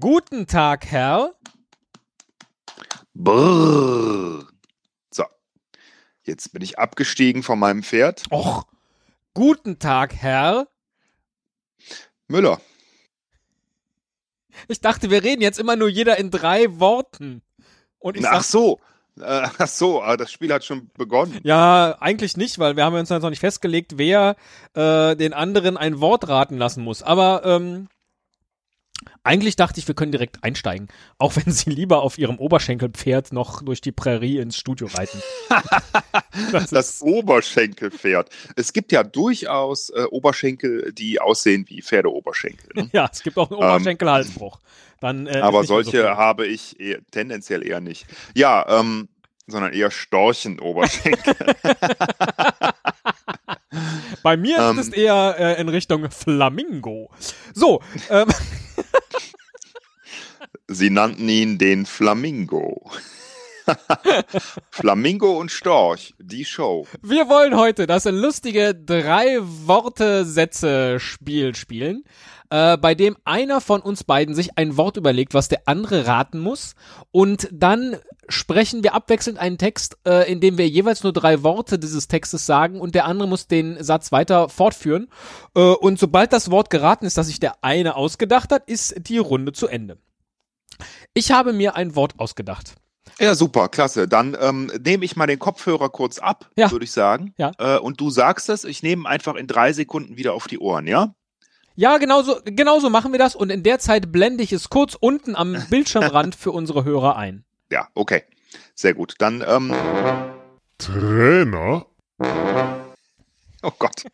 Guten Tag, Herr. Brrr. Jetzt bin ich abgestiegen von meinem Pferd. Och. Guten Tag, Herr. Müller. Ich dachte, wir reden jetzt immer nur jeder in drei Worten. Und ich Ach sag, so. Äh, ach so, das Spiel hat schon begonnen. ja, eigentlich nicht, weil wir haben uns jetzt noch nicht festgelegt, wer äh, den anderen ein Wort raten lassen muss. Aber ähm, eigentlich dachte ich, wir können direkt einsteigen, auch wenn Sie lieber auf Ihrem Oberschenkelpferd noch durch die Prärie ins Studio reiten. das Das Oberschenkelpferd. Es gibt ja durchaus äh, Oberschenkel, die aussehen wie Pferdeoberschenkel. Ne? ja, es gibt auch einen Oberschenkelhalsbruch. Dann, äh, Aber so solche viel. habe ich eher, tendenziell eher nicht. Ja, ähm, sondern eher Storchenoberschenkel. Bei mir Ähm. ist es eher äh, in Richtung Flamingo. So, ähm, Sie nannten ihn den Flamingo. Flamingo und Storch, die Show. wir wollen heute das lustige Drei-Worte-Sätze-Spiel spielen, äh, bei dem einer von uns beiden sich ein Wort überlegt, was der andere raten muss. Und dann sprechen wir abwechselnd einen Text, äh, in dem wir jeweils nur drei Worte dieses Textes sagen und der andere muss den Satz weiter fortführen. Äh, und sobald das Wort geraten ist, das sich der eine ausgedacht hat, ist die Runde zu Ende. Ich habe mir ein Wort ausgedacht. Ja, super, klasse. Dann ähm, nehme ich mal den Kopfhörer kurz ab, Ja. würde ich sagen. Ja. Äh, und du sagst es, ich nehme einfach in drei Sekunden wieder auf die Ohren, ja? Ja, genauso, genauso machen wir das und in der Zeit blende ich es kurz unten am Bildschirmrand für unsere Hörer ein. Ja, okay. Sehr gut. Dann, ähm, Trainer? oh Gott.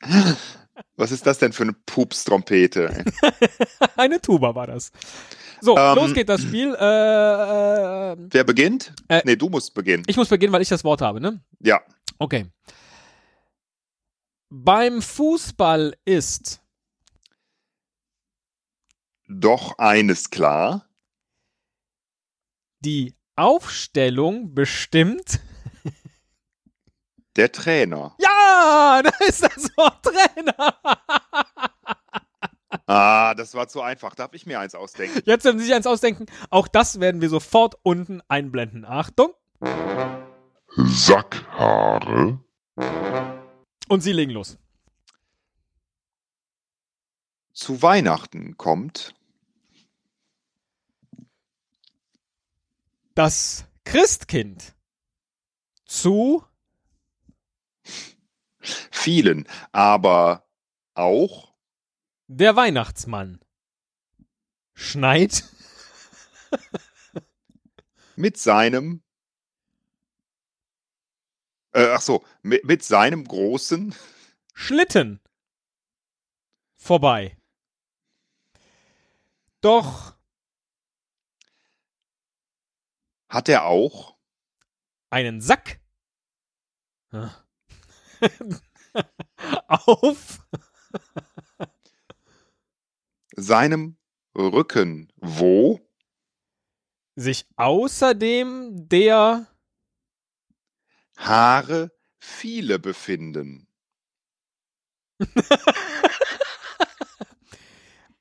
Was ist das denn für eine Pupstrompete? Eine Tuba war das. So, Ähm, los geht das Spiel. Äh, äh, Wer beginnt? Äh, nee, du musst beginnen. ich muss beginnen, weil ich das Wort habe, ne? Ja. Okay. Beim Fußball ist Doch eines klar. die Aufstellung bestimmt. Der Trainer. Ja, da ist das Wort Trainer. Ah, das war zu einfach. Darf ich mir eins ausdenken? Jetzt werden Sie sich eins ausdenken. Auch das werden wir sofort unten einblenden. Achtung. Sackhaare? Und Sie legen los. Zu Weihnachten kommt Das Christkind zu vielen, aber auch der Weihnachtsmann. Schneit? Mit seinem äh, ach so, mit, mit seinem großen Schlitten. Vorbei. Doch. Hat er auch? Einen Sack. Auf seinem Rücken, wo? Sich außerdem der Haare viele befinden.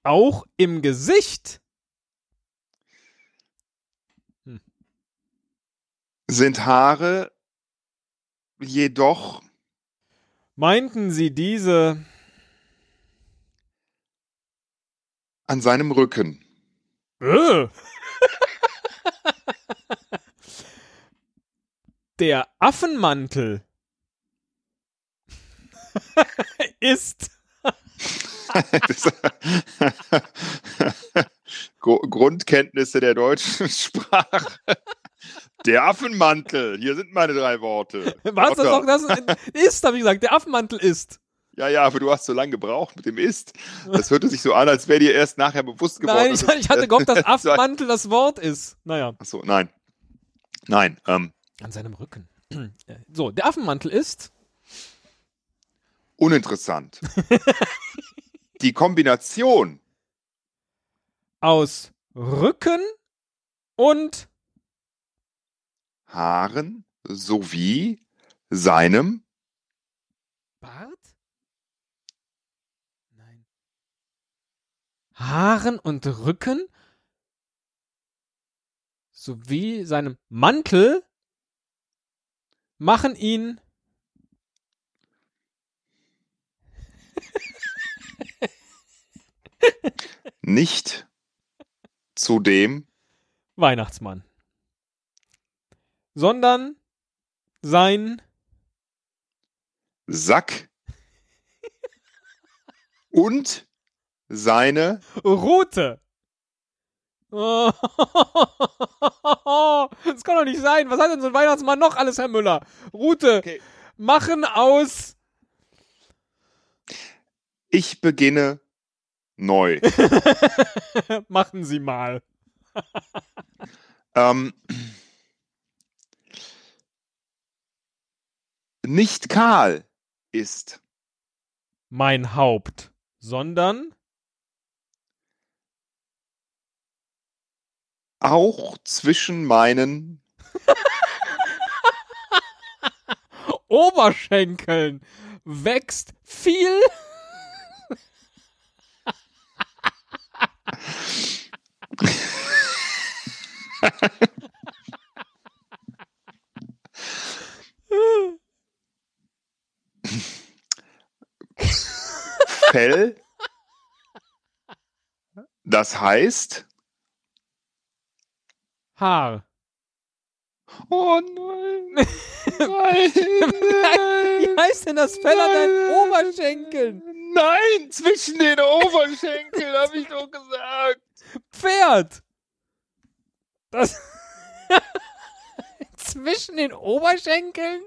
auch im Gesicht. Sind Haare jedoch meinten sie diese an seinem Rücken. Äh. Der Affenmantel ist Grundkenntnisse der deutschen Sprache. Der Affenmantel. Hier sind meine drei Worte. was das auch das ist, habe ich gesagt. Der Affenmantel ist. Ja, ja, aber du hast so lange gebraucht mit dem Ist. Das hörte sich so an, als wäre dir erst nachher bewusst geworden. Nein, ich, ich hatte gehofft, dass Affenmantel das Wort ist. Naja. Achso, nein. Nein. Ähm, An seinem Rücken. So, der Affenmantel ist. Uninteressant. Die Kombination aus Rücken und Haaren sowie seinem Bart? Nein. Haaren und Rücken sowie seinem Mantel machen ihn nicht zu dem Weihnachtsmann, sondern sein Sack und seine Rute. Das kann doch nicht sein. Was hat denn so ein Weihnachtsmann noch alles, Herr Müller? Rute. Okay. Machen aus. Ich beginne neu. Machen Sie mal. ähm, nicht kahl ist Mein Haupt. Sondern auch zwischen meinen Oberschenkeln wächst viel. Fell. Das heißt, Haar. oh nein, nein, Wie heißt denn das Fell an deinen Oberschenkeln? Nein, zwischen den Oberschenkeln, habe ich doch gesagt. Pferd. Das. Zwischen den Oberschenkeln?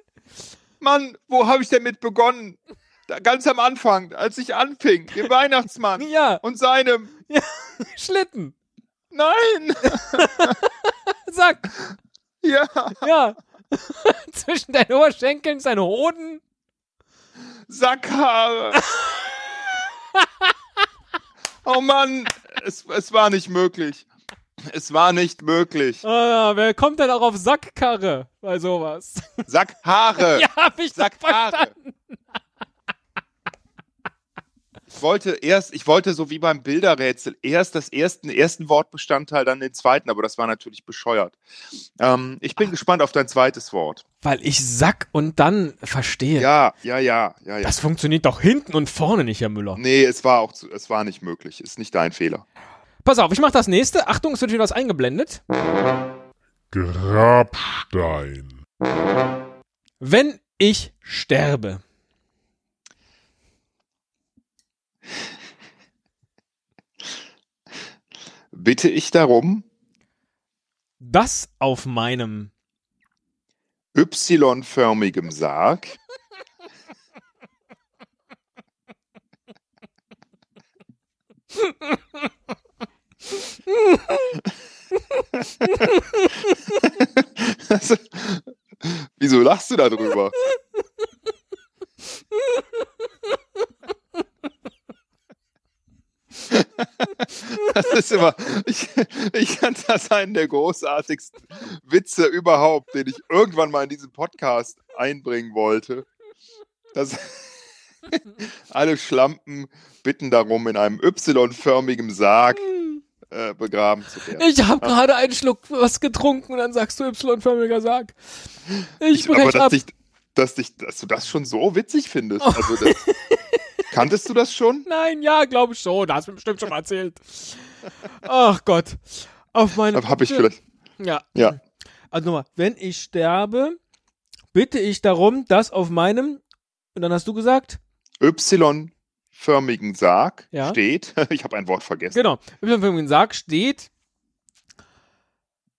Mann, wo habe ich denn mit begonnen? Da, ganz am Anfang, als ich anfing, dem Weihnachtsmann Ja, und seinem. Schlitten. Nein, Sag, ja, ja. Zwischen deinen Oberschenkeln seine Hoden. Sackhaare. Oh Mann, es, es war nicht möglich. Es war nicht möglich. Ah, wer kommt denn auch auf Sackkarre bei sowas? Sackhaare. ja, hab ich Sackhaare. verstanden. Ich wollte erst, ich wollte so wie beim Bilderrätsel erst das ersten, ersten Wortbestandteil, dann den zweiten, aber das war natürlich bescheuert. Ähm, ich bin gespannt auf dein zweites Wort. Weil ich Sack und dann verstehe. Ja, ja, ja, ja, ja. Das funktioniert doch hinten und vorne nicht, Herr Müller. Nee, es war auch, zu, es war nicht möglich. Ist nicht dein Fehler. Pass auf, ich mach das nächste. Achtung, es wird wieder was eingeblendet. Grabstein. Wenn ich sterbe. Bitte ich darum, Das auf meinem Y-förmigem Sarg Also, Wieso lachst du darüber? Das ist immer, ich, ich fand das einen der großartigsten Witze überhaupt, den ich irgendwann mal in diesen Podcast einbringen wollte. Dass alle Schlampen bitten darum, in einem Y-förmigen Sarg äh, begraben zu werden. Ich habe gerade einen Schluck was getrunken und dann sagst du Y-förmiger Sarg. Ich Ich, aber dass, ab. dich, dass, dich, dass du das schon so witzig findest. Also das, kanntest du das schon? Nein, ja, glaube ich schon. Da hast du mir bestimmt schon mal erzählt. Ach Gott. Auf meinem. Habe ich vielleicht. Ja. Ja. Also nochmal, wenn ich sterbe, bitte ich darum, dass auf meinem, und dann hast du gesagt, Y-förmigen Sarg Ja. steht. Ich habe ein Wort vergessen. genau, dem Sarg steht,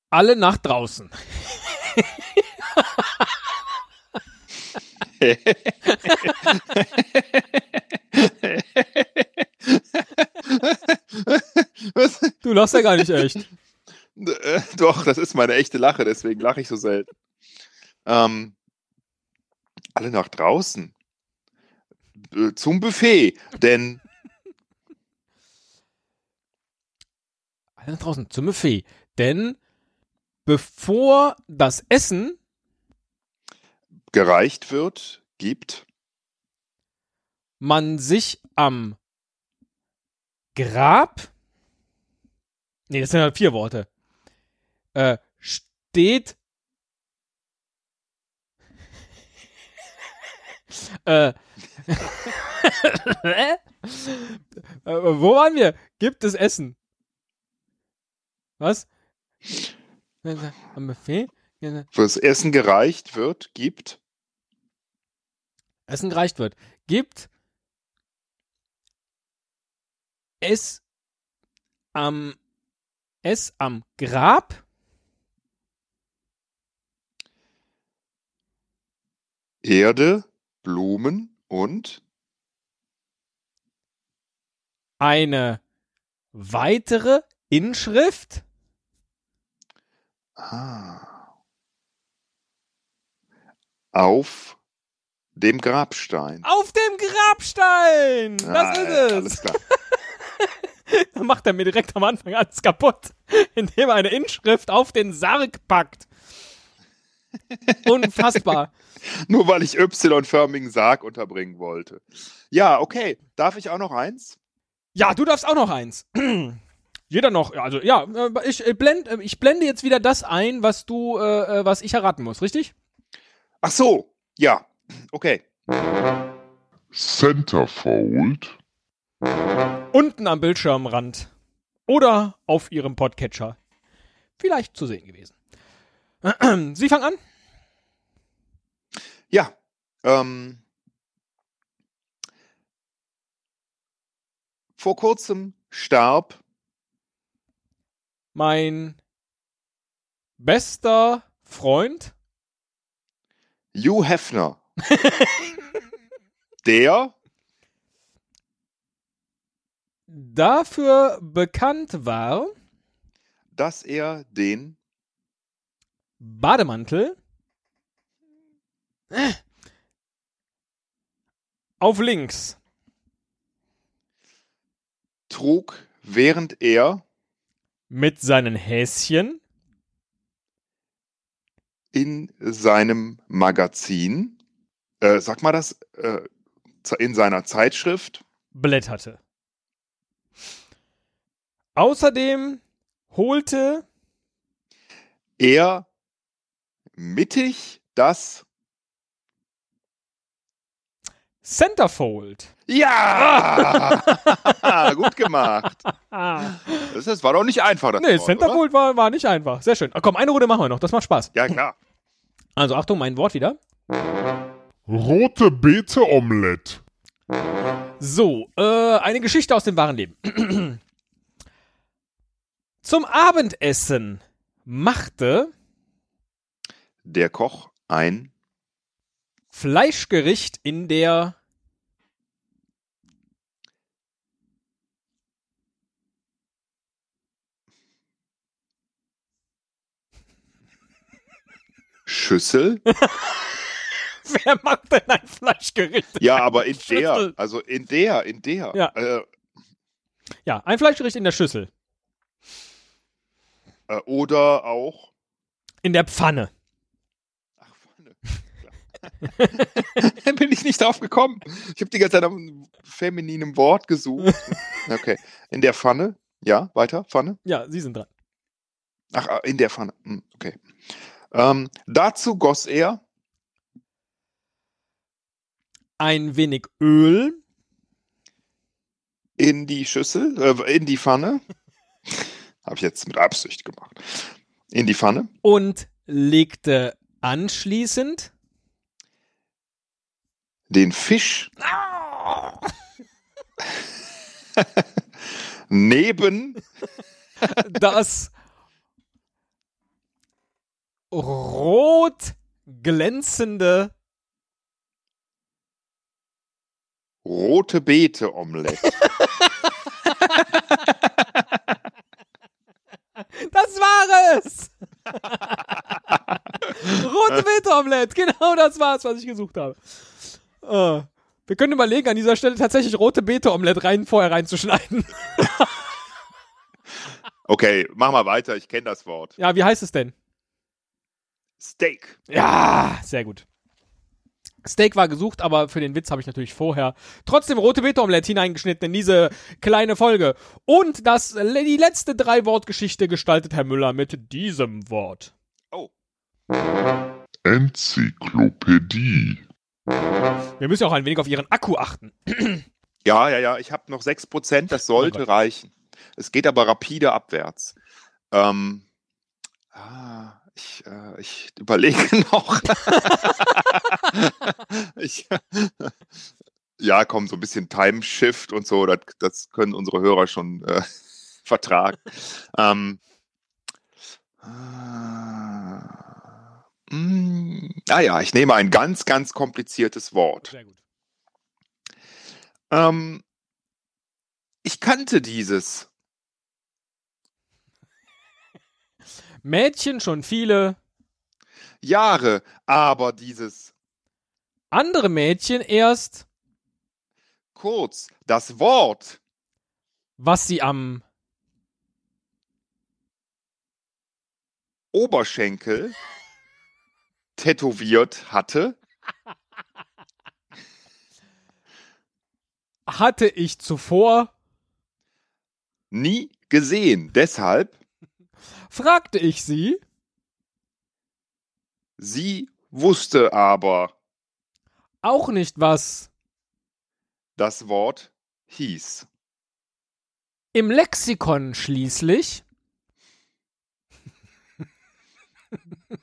alle nach draußen. Du lachst ja gar nicht echt. Äh, Doch, das ist meine echte Lache, deswegen lache ich so selten. Ähm, alle nach draußen. Äh, Zum Buffet. Denn Alle nach draußen zum Buffet. Denn bevor das Essen gereicht wird, gibt man sich am Grab, nee, das sind halt vier Worte, äh, steht, äh, äh, wo waren wir? Gibt es Essen? Was? Am Buffet? fürs Essen gereicht wird, gibt Essen gereicht wird. Gibt es am es am Grab Erde, Blumen und eine weitere Inschrift? ah, auf dem Grabstein. Auf dem Grabstein! Das Ah, ist es! Alles klar. Da macht er mir direkt am Anfang alles kaputt, indem er eine Inschrift auf den Sarg packt. Unfassbar. Nur weil ich Y-förmigen Sarg unterbringen wollte. Ja, okay. Darf ich auch noch eins? Ja, du darfst auch noch eins. Jeder noch, also ja, äh, ich, äh, blend, äh, ich blende jetzt wieder das ein, was du, äh, was ich erraten muss, richtig? Ach so, ja. Okay. Centerfold, Unten am Bildschirmrand oder auf ihrem Podcatcher. Vielleicht zu sehen gewesen. Sie fangen an? Ja. Ähm, vor kurzem starb Mein bester Freund Hugh Hefner. der dafür bekannt war, dass er den Bademantel auf links trug, während er mit seinen Häschen in seinem Magazin, äh, sag mal das, äh, in seiner Zeitschrift blätterte. Außerdem holte er mittig das Centerfold. Ja! Gut gemacht. Das, das war doch nicht einfach. Das Nee, Wort, oder? Centerfold war, war nicht einfach. Sehr schön. Komm, eine Runde machen wir noch. Das macht Spaß. Ja, klar. Also Achtung, mein Wort wieder. rote Beete Omelette, So, äh, eine Geschichte aus dem wahren Leben. Zum Abendessen machte Der Koch ein Fleischgericht in der Schüssel. Wer macht denn ein Fleischgericht? Ja, aber in Schüssel. der, also in der, in der. Ja. Äh, Ja, ein Fleischgericht in der Schüssel. Äh, oder auch. In der Pfanne. Ach, Pfanne. Da bin ich nicht drauf gekommen. Ich habe die ganze Zeit nach einem femininem Wort gesucht. Okay. In der Pfanne. Ja, weiter. Pfanne. Ja, Sie sind dran. Ach, ah, in der Pfanne. Hm, Okay. Ähm, dazu goss er Ein wenig Öl in die Schüssel, äh, in die Pfanne. Habe ich jetzt mit Absicht gemacht. In die Pfanne. und legte anschließend Den Fisch neben das rot glänzende rote Beete Omelette. Das war es! rote Beete-Omelette. Genau das war's, was ich gesucht habe. Äh, wir können überlegen, an dieser Stelle tatsächlich rote Beete-Omelette rein, vorher reinzuschneiden. Okay, mach mal weiter. Ich kenne das Wort. Ja, wie heißt es denn? Steak. Ja, sehr gut. Steak war gesucht, aber für den Witz habe ich natürlich vorher trotzdem rote Beete-Omelette hineingeschnitten in diese kleine Folge. Und das, die letzte Drei-Wort-Geschichte gestaltet Herr Müller mit diesem Wort. Oh. Enzyklopädie. Wir müssen ja auch ein wenig auf Ihren Akku achten. Ja, ja, ja. Ich habe noch 6%. Das sollte Oh reichen. Es geht aber rapide abwärts. Ähm, ah, ich, äh, ich überlege noch. ich, ja, komm, so ein bisschen Time Shift und so. Das, das können unsere Hörer schon äh, vertragen. ähm, ah, mm, ah ja, ich nehme ein ganz, ganz kompliziertes Wort. Sehr gut. Ähm, ich kannte dieses. Mädchen schon viele, Jahre, aber dieses andere Mädchen erst, kurz, das Wort was sie am Oberschenkel tätowiert hatte, hatte ich zuvor, nie gesehen. Deshalb, fragte ich sie, sie wusste aber auch nicht was. das Wort hieß. Im Lexikon schließlich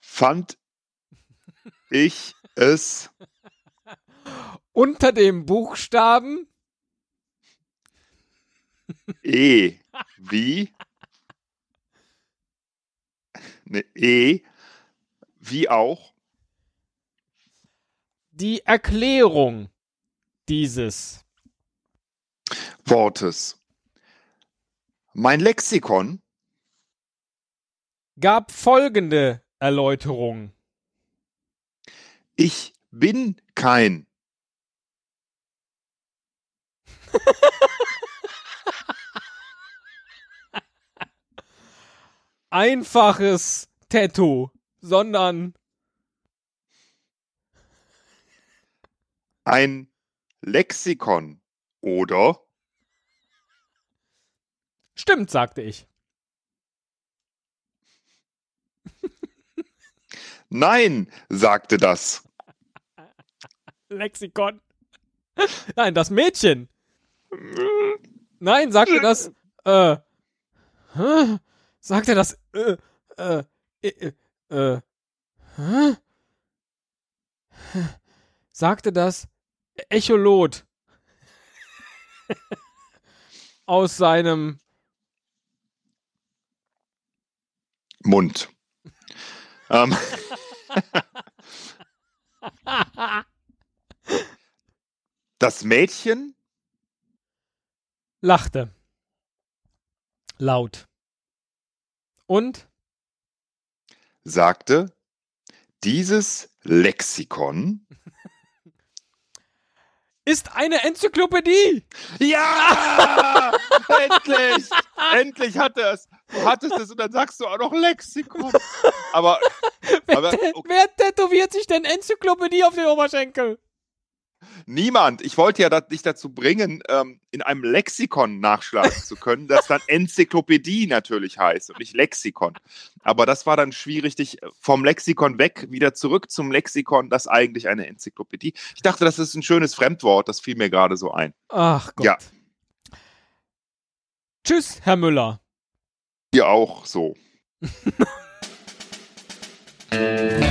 Fand ich es unter dem Buchstaben E wie ne, E wie auch die Erklärung dieses. Wortes. Mein Lexikon gab folgende Erläuterung. Ich bin kein. Einfaches Tattoo, sondern ein Lexikon oder stimmt, sagte ich. nein, sagte das. Lexikon. Nein, das Mädchen. Nein, sagte das. Äh. Hä? Sagte das. Äh. Äh. Äh. äh hä? Sagte das Echolot. Aus seinem. Mund. ähm, das Mädchen lachte. Laut. Und sagte, dieses Lexikon ist eine Enzyklopädie. Ja! endlich! endlich hat er es. Du hattest es und dann sagst du auch noch Lexikon. Aber, Wer, aber okay, wer tätowiert sich denn Enzyklopädie auf den Oberschenkel? Niemand. Ich wollte ja dich dazu bringen, ähm, in einem Lexikon nachschlagen zu können, das dann Enzyklopädie natürlich heißt und nicht Lexikon. Aber das war dann schwierig, dich vom Lexikon weg wieder zurück zum Lexikon, das eigentlich eine Enzyklopädie. Ich dachte, das ist ein schönes Fremdwort, das fiel mir gerade so ein. Ach Gott. Ja. Tschüss, Herr Müller. Dir auch so.